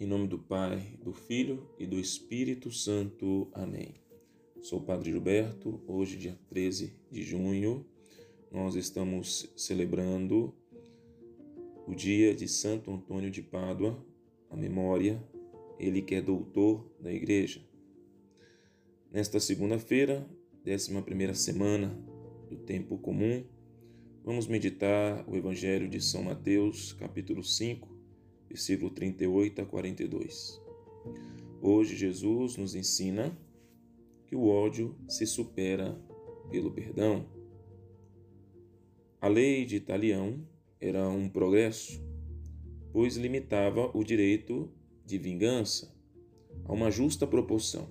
Em nome do Pai, do Filho e do Espírito Santo. Amém. Sou o Padre Gilberto. Hoje, dia 13 de junho, nós estamos celebrando o dia de Santo Antônio de Pádua, a memória, ele que é doutor da Igreja. Nesta segunda-feira, décima primeira semana do tempo comum, vamos meditar o Evangelho de São Mateus, capítulo 5, versículo 38 a 42. Hoje Jesus nos ensina que o ódio se supera pelo perdão. A lei de Italião era um progresso, pois limitava o direito de vingança a uma justa proporção.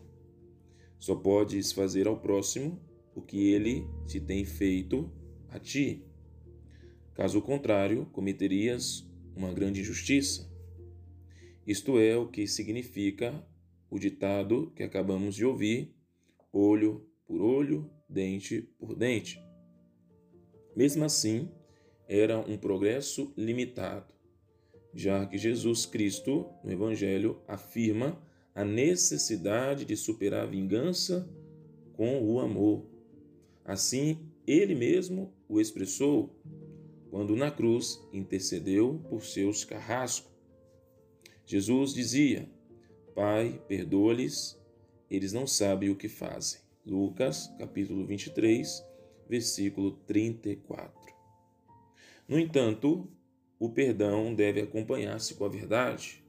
Só podes fazer ao próximo o que ele te tem feito a ti. Caso contrário, cometerias uma grande injustiça. Isto é o que significa o ditado que acabamos de ouvir: olho por olho, dente por dente. Mesmo assim, era um progresso limitado, já que Jesus Cristo, no Evangelho, afirma a necessidade de superar a vingança com o amor. Assim, ele mesmo o expressou quando na cruz intercedeu por seus carrascos. Jesus dizia: Pai, perdoa-lhes, eles não sabem o que fazem. Lucas, capítulo 23, versículo 34. No entanto, o perdão deve acompanhar-se com a verdade.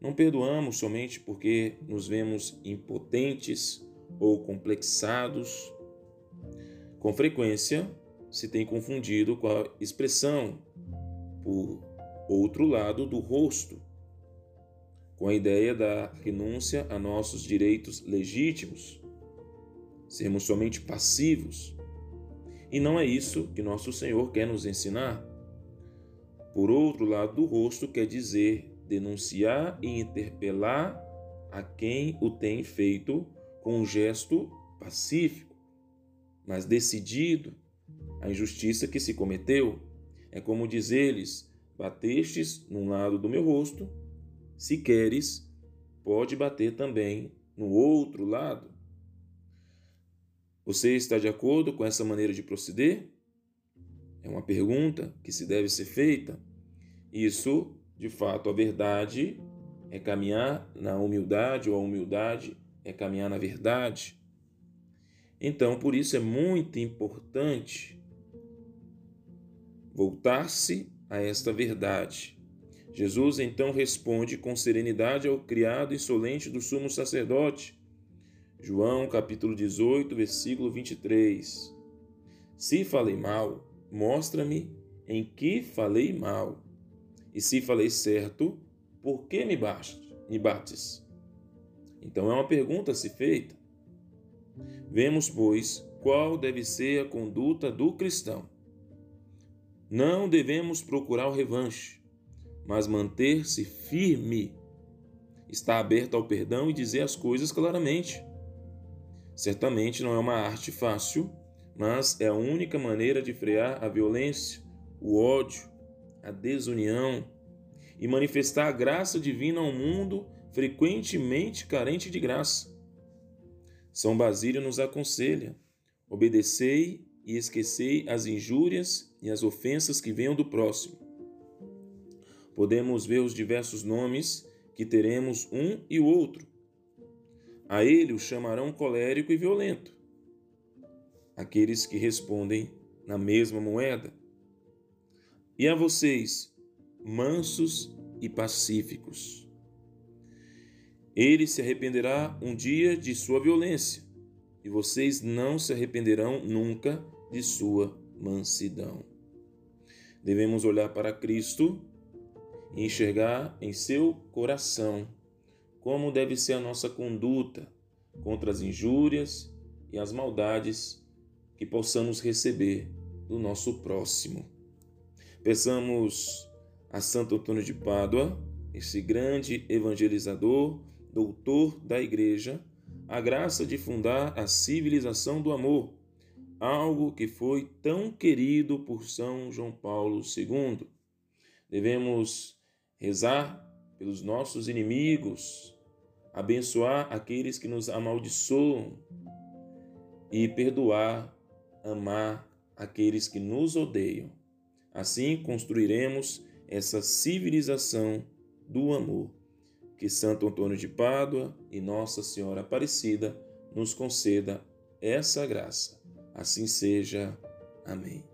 Não perdoamos somente porque nos vemos impotentes ou complexados. Com frequência, se tem confundido com a expressão por outro lado do rosto, com a ideia da renúncia a nossos direitos legítimos, sermos somente passivos. E não é isso que nosso Senhor quer nos ensinar. Por outro lado do rosto quer dizer denunciar e interpelar a quem o tem feito com um gesto pacífico, mas decidido, a injustiça que se cometeu. É como dizer-lhes: batestes num lado do meu rosto, se queres, pode bater também no outro lado. Você está de acordo com essa maneira de proceder? É uma pergunta que se deve ser feita. Isso, de fato, a verdade é caminhar na humildade, ou a humildade é caminhar na verdade. Então, por isso é muito importante voltar-se a esta verdade. Jesus então responde com serenidade ao criado insolente do sumo sacerdote. João capítulo 18, versículo 23. Se falei mal, mostra-me em que falei mal. E se falei certo, por que me, bates? Então é uma pergunta a se feita. Vemos, pois, qual deve ser a conduta do cristão. Não devemos procurar o revanche, mas manter-se firme, estar aberto ao perdão e dizer as coisas claramente. Certamente não é uma arte fácil, mas é a única maneira de frear a violência, o ódio, a desunião e manifestar a graça divina ao mundo frequentemente carente de graça. São Basílio nos aconselha: obedecei e esquecei as injúrias e as ofensas que venham do próximo. Podemos ver os diversos nomes que teremos um e o outro. A ele o chamarão colérico e violento. Aqueles que respondem na mesma moeda. E a vocês, mansos e pacíficos. Ele se arrependerá um dia de sua violência e vocês não se arrependerão nunca de sua mansidão. Devemos olhar para Cristo e enxergar em seu coração como deve ser a nossa conduta contra as injúrias e as maldades que possamos receber do nosso próximo. Peçamos a Santo Antônio de Pádua, esse grande evangelizador, doutor da Igreja, a graça de fundar a civilização do amor, algo que foi tão querido por São João Paulo II. Devemos rezar pelos nossos inimigos, abençoar aqueles que nos amaldiçoam e perdoar, amar aqueles que nos odeiam. Assim construiremos essa civilização do amor. Que Santo Antônio de Pádua e Nossa Senhora Aparecida nos conceda essa graça. Assim seja. Amém.